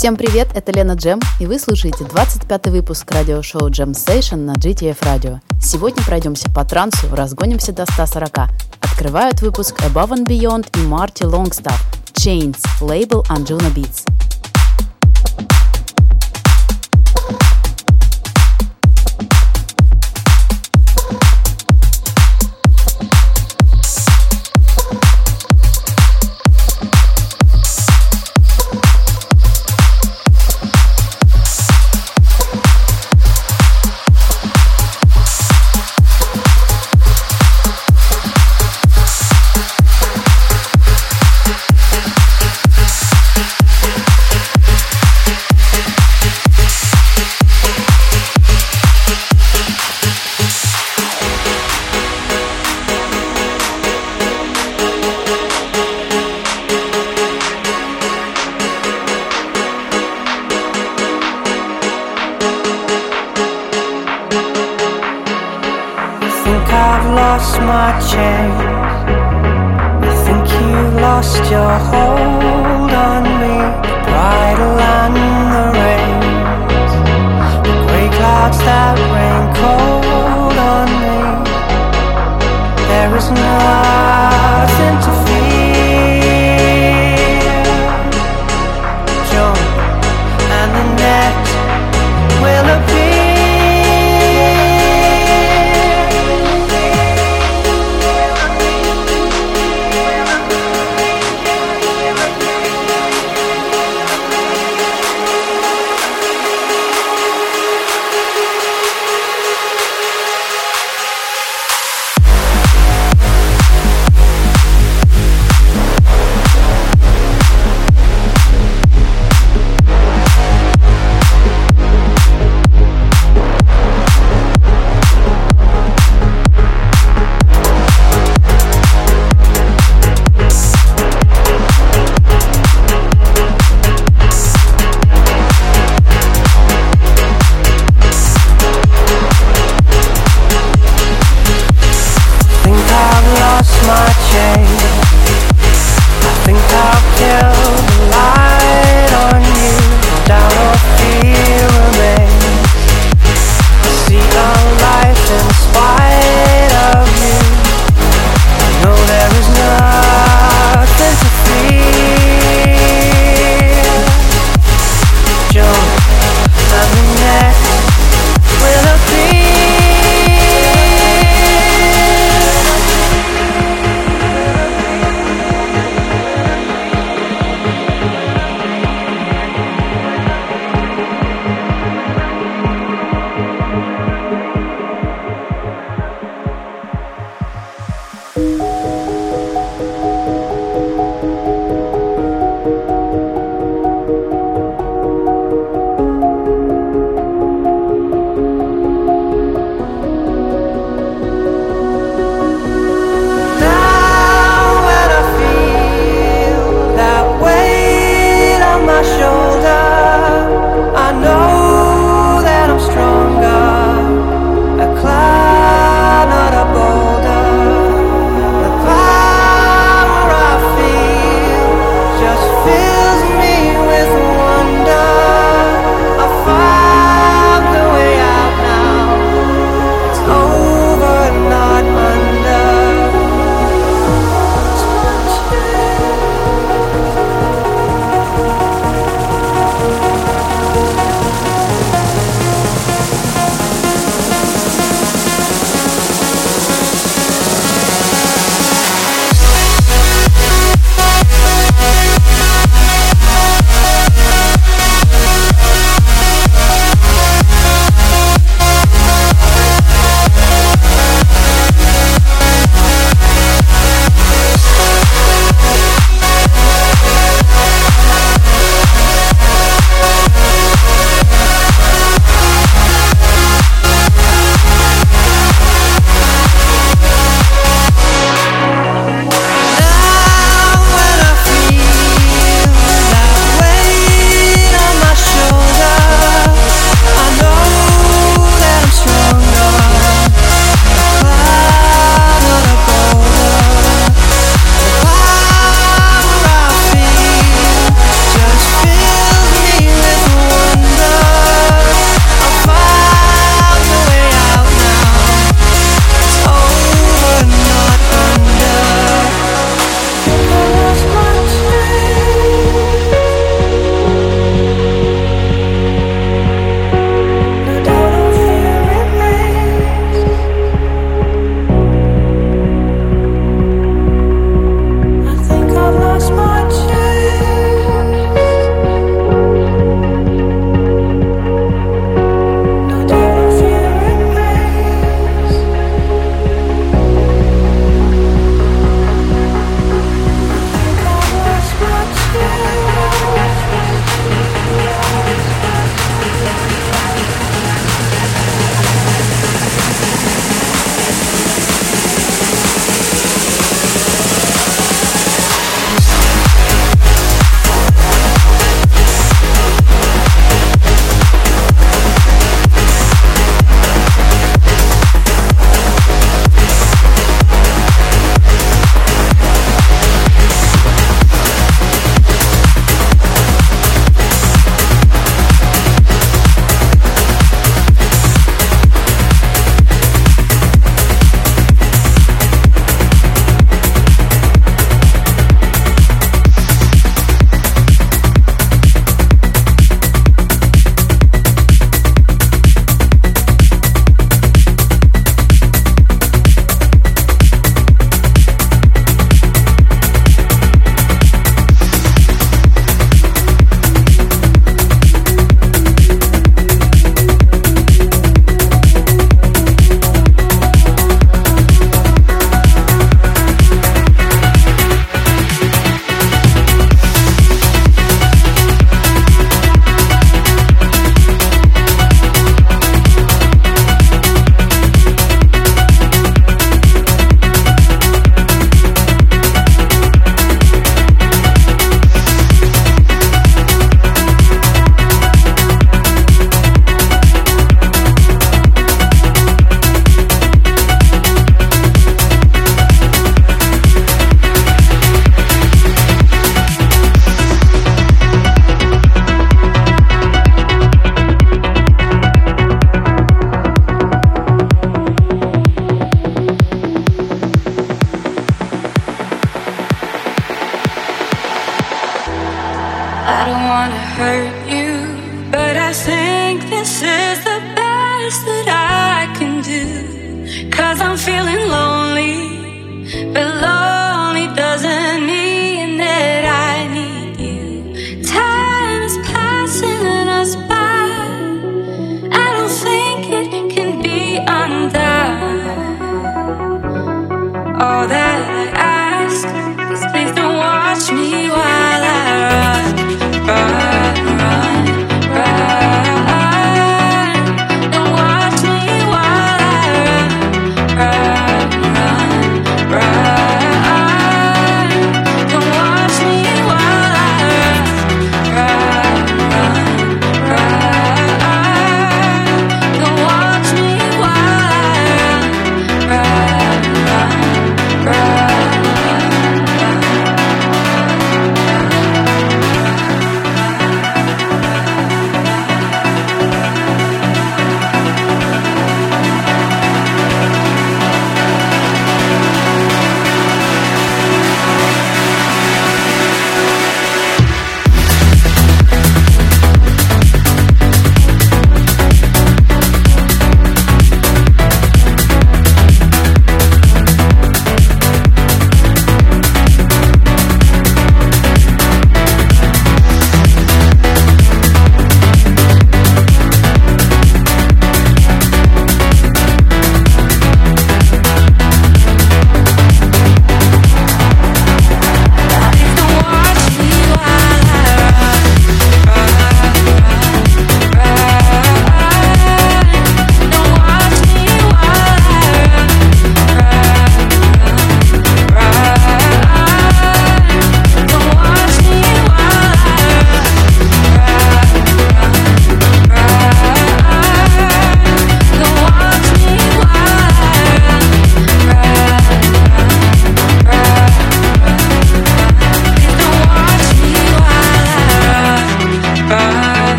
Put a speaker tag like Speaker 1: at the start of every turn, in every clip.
Speaker 1: Всем привет, это Лена Джем, и вы слушаете 25-й выпуск радиошоу Jam Station на GTF Radio. Сегодня пройдемся по трансу, разгонимся до 140. Открывают выпуск Above and Beyond и Марти Longstaff, Chains, лейбл Anjuna Beats.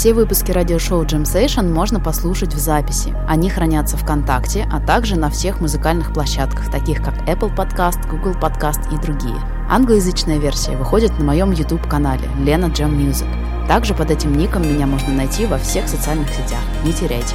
Speaker 2: Все выпуски радиошоу Jam Session можно послушать в записи. Они хранятся ВКонтакте, а также на всех музыкальных площадках, таких как Apple Podcast, Google Podcast и другие. Англоязычная версия выходит на моем YouTube-канале Лена Jam Music. Также под этим ником меня можно найти во всех социальных сетях. Не теряйте.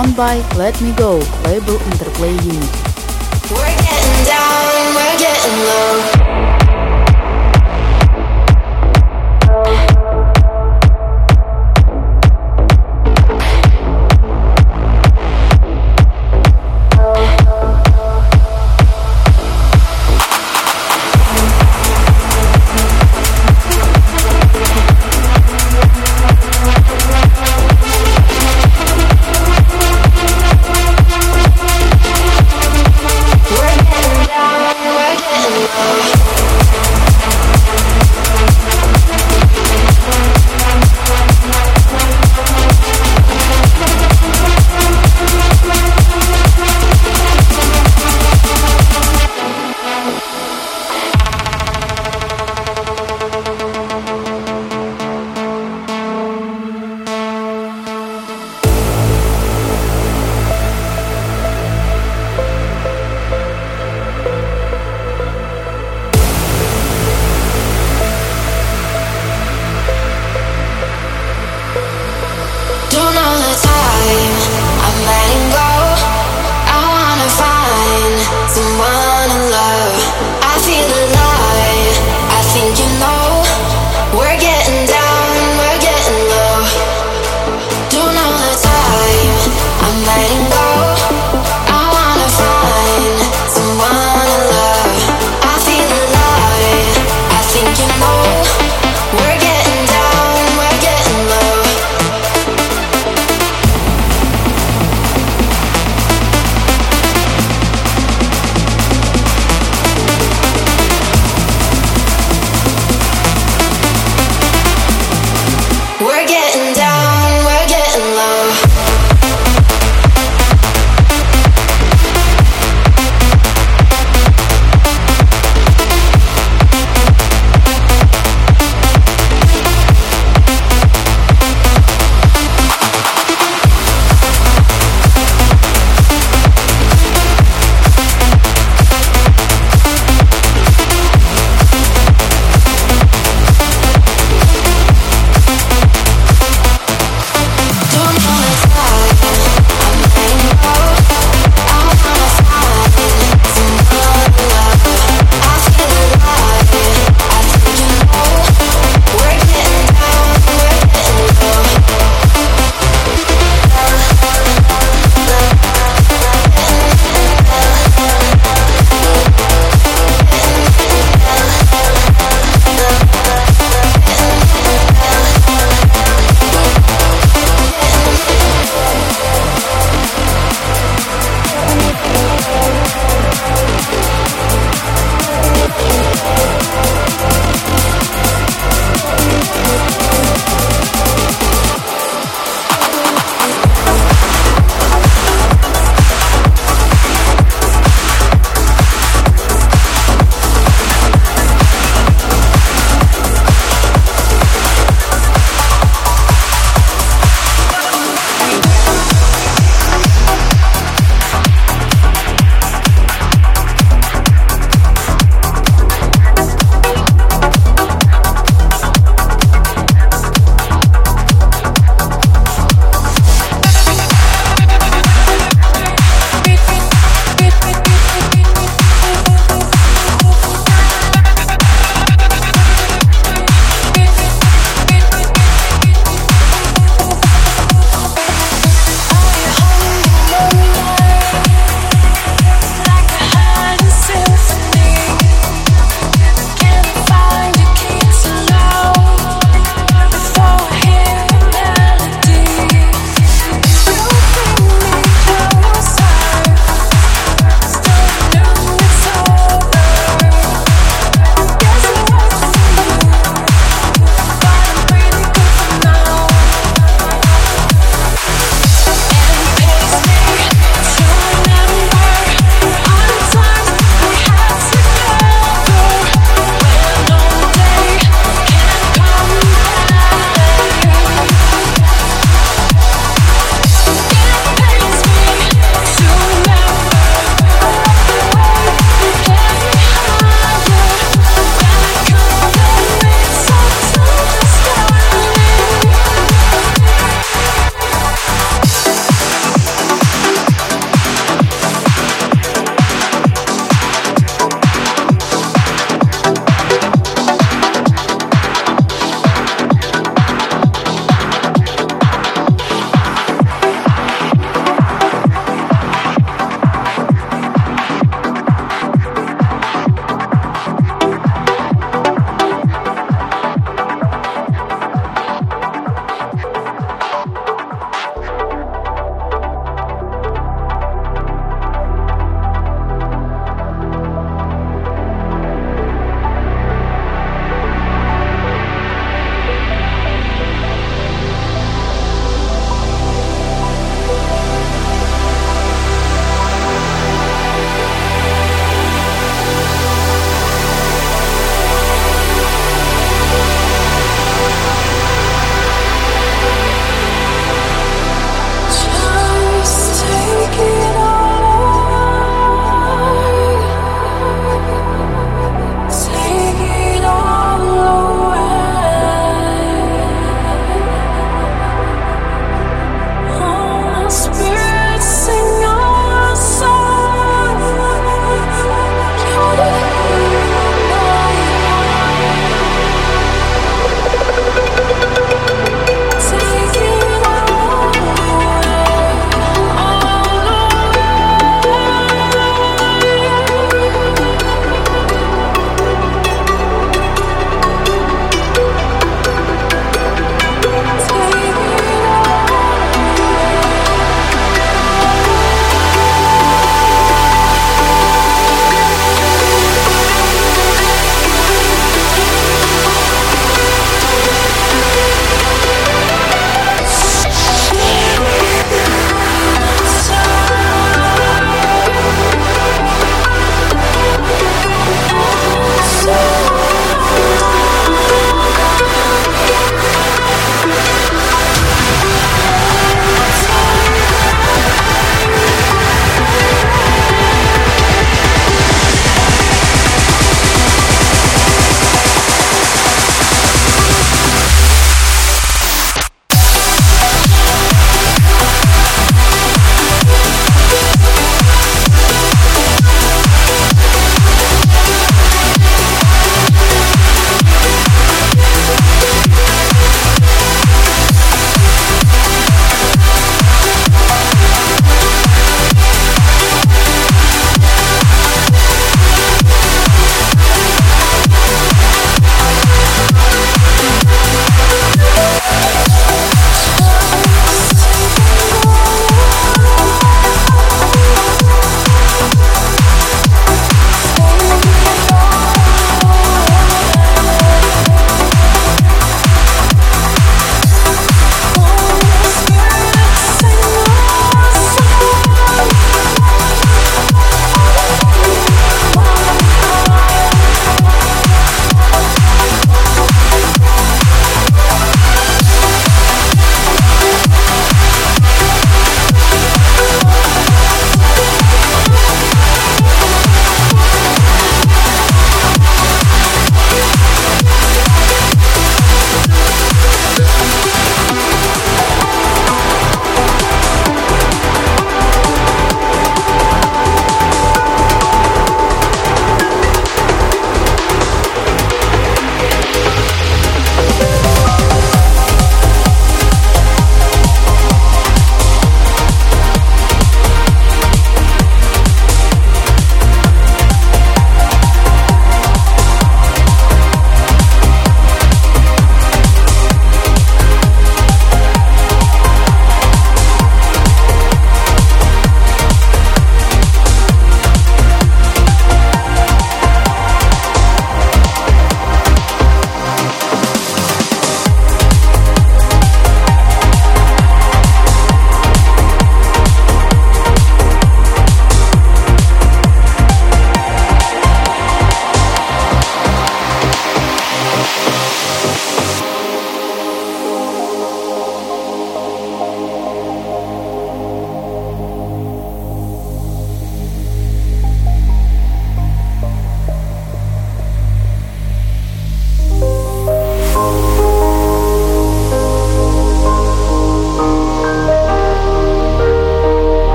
Speaker 3: Anton by Let Me Go, label Interplay Unit.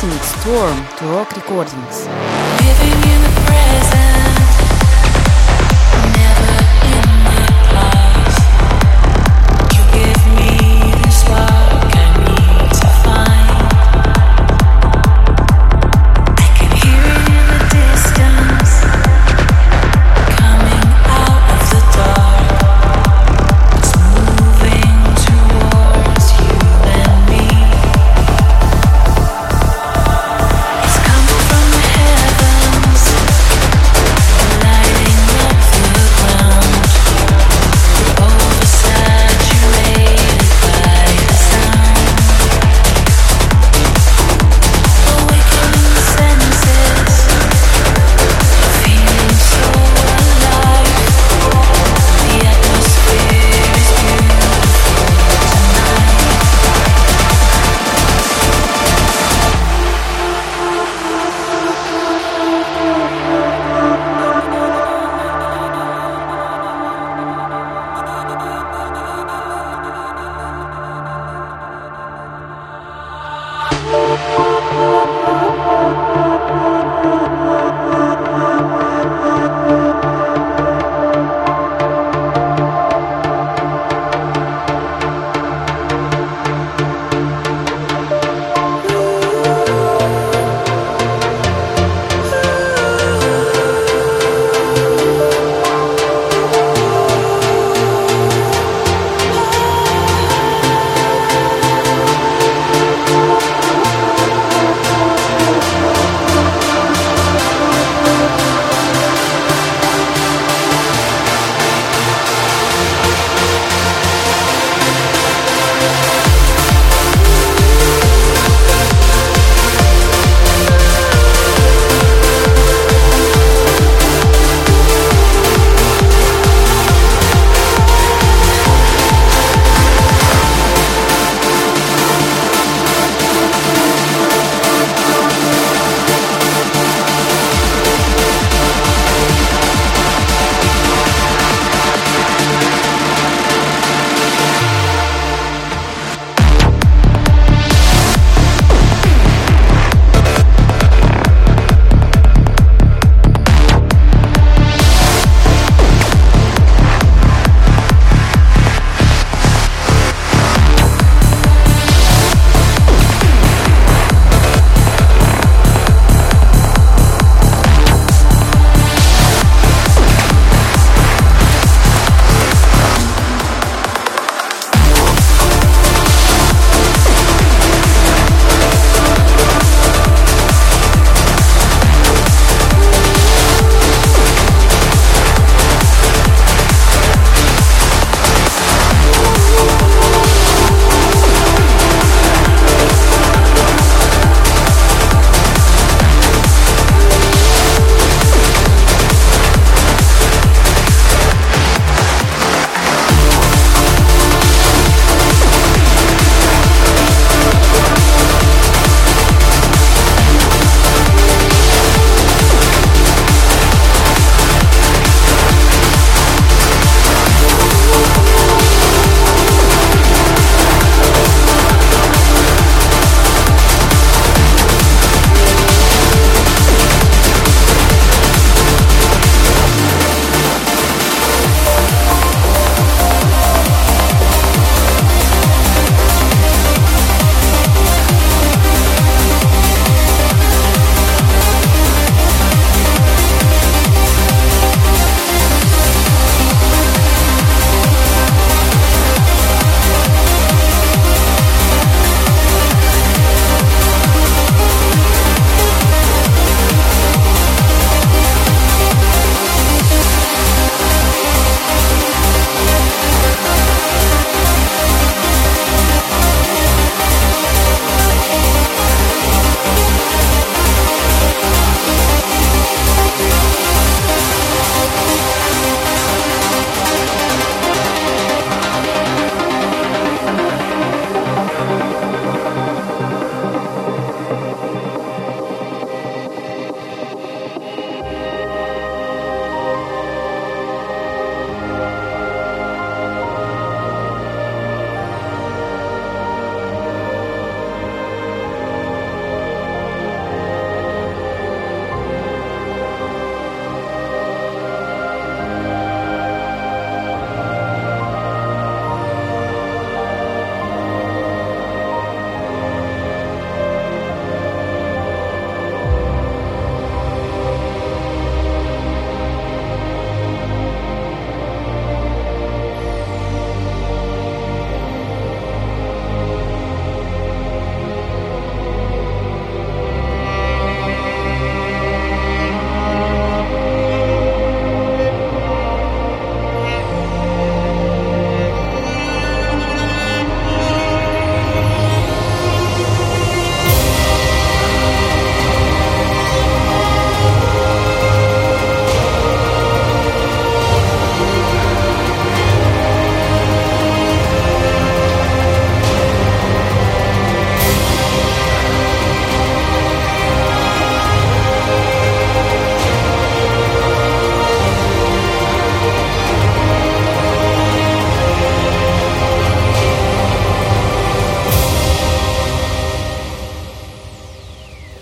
Speaker 4: Hillsing Storm to Rock Recordings.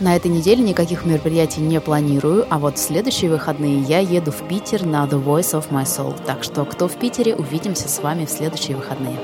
Speaker 2: На этой неделе никаких мероприятий не планирую, а вот в следующие выходные я еду в Питер на The Voice of My Soul. Так что кто в Питере, увидимся с вами в следующие выходные.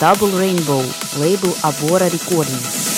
Speaker 2: Double Rainbow, лейбл Авора Recordings.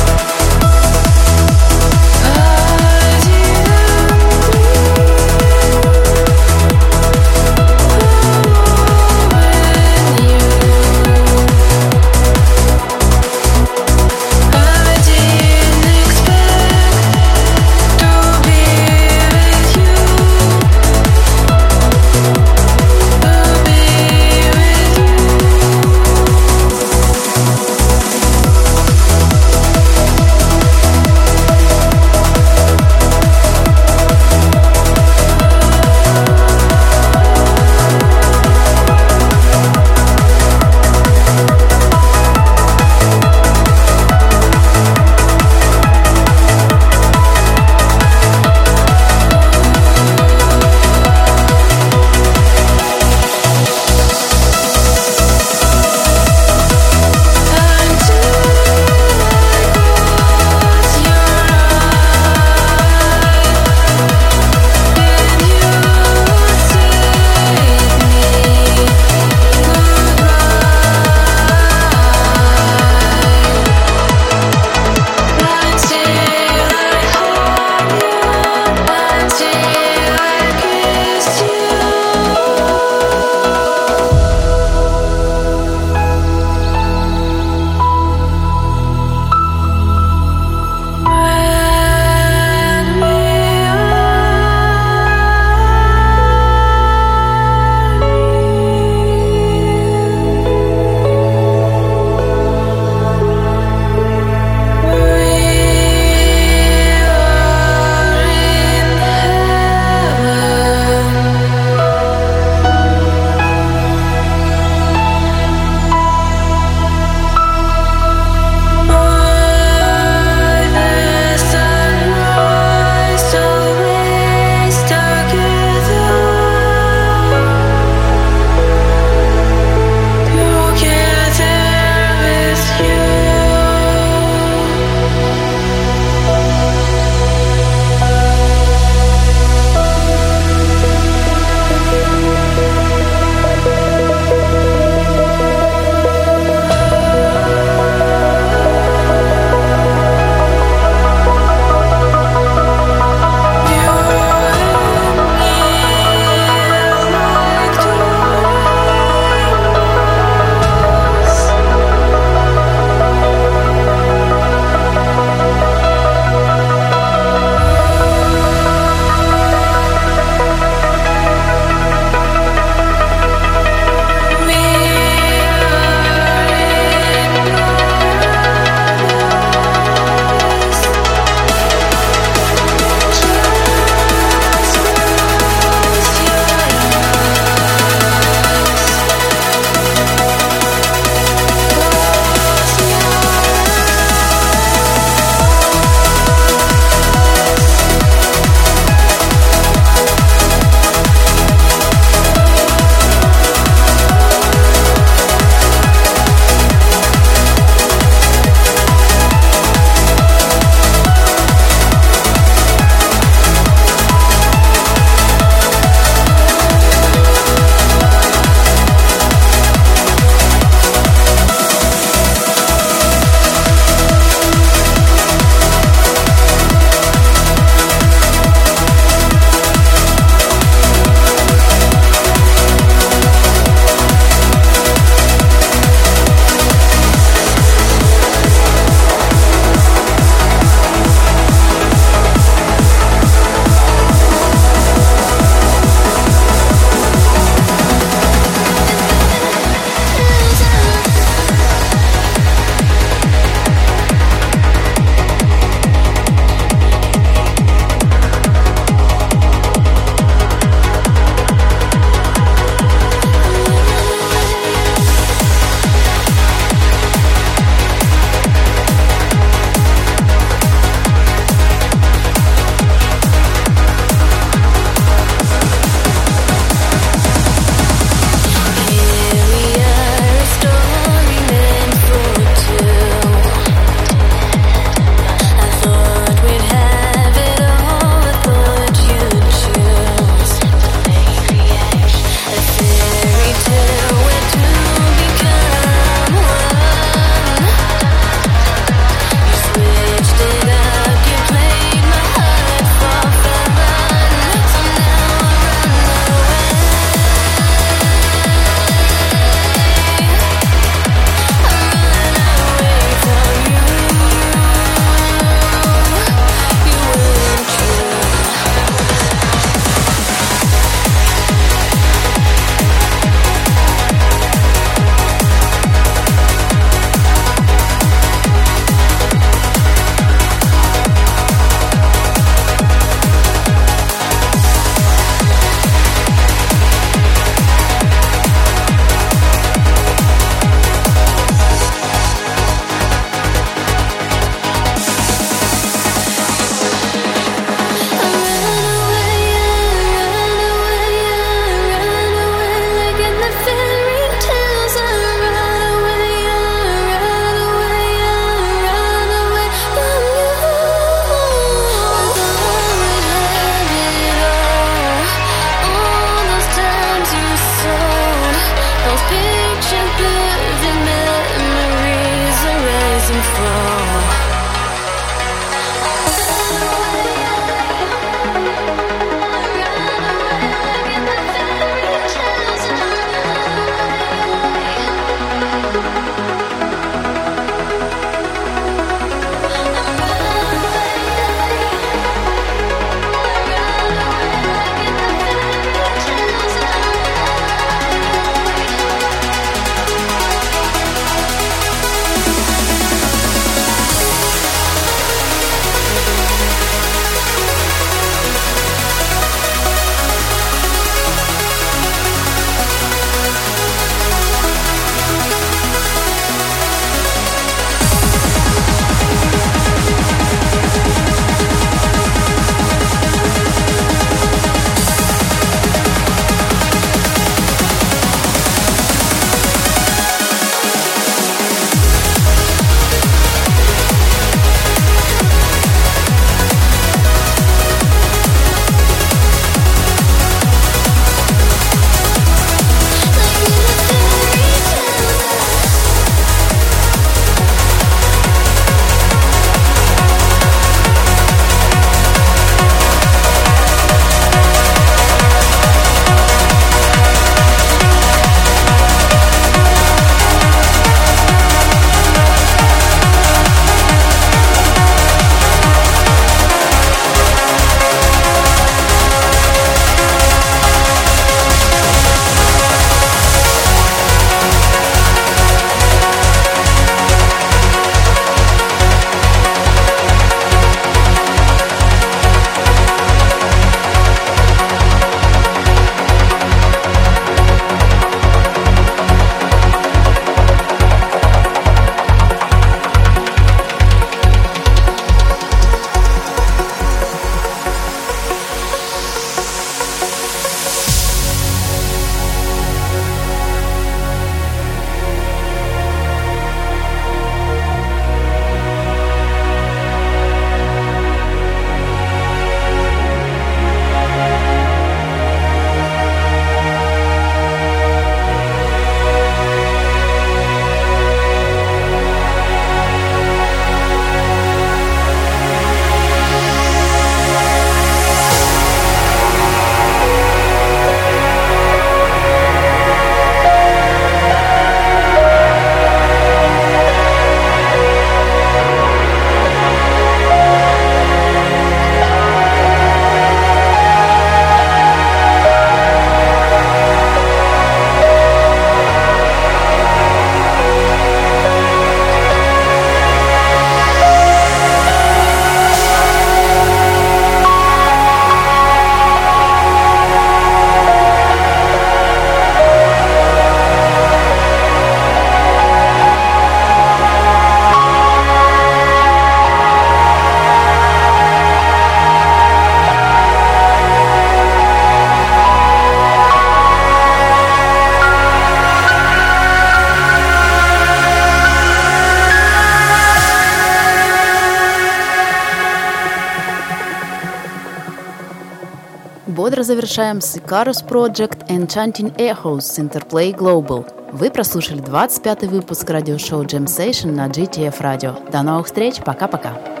Speaker 2: Утро завершаем с Icarus Project Enchanting Echoes с Interplay Global. Вы прослушали 25 выпуск радиошоу Jam Session на GTF Radio. До новых встреч, пока-пока.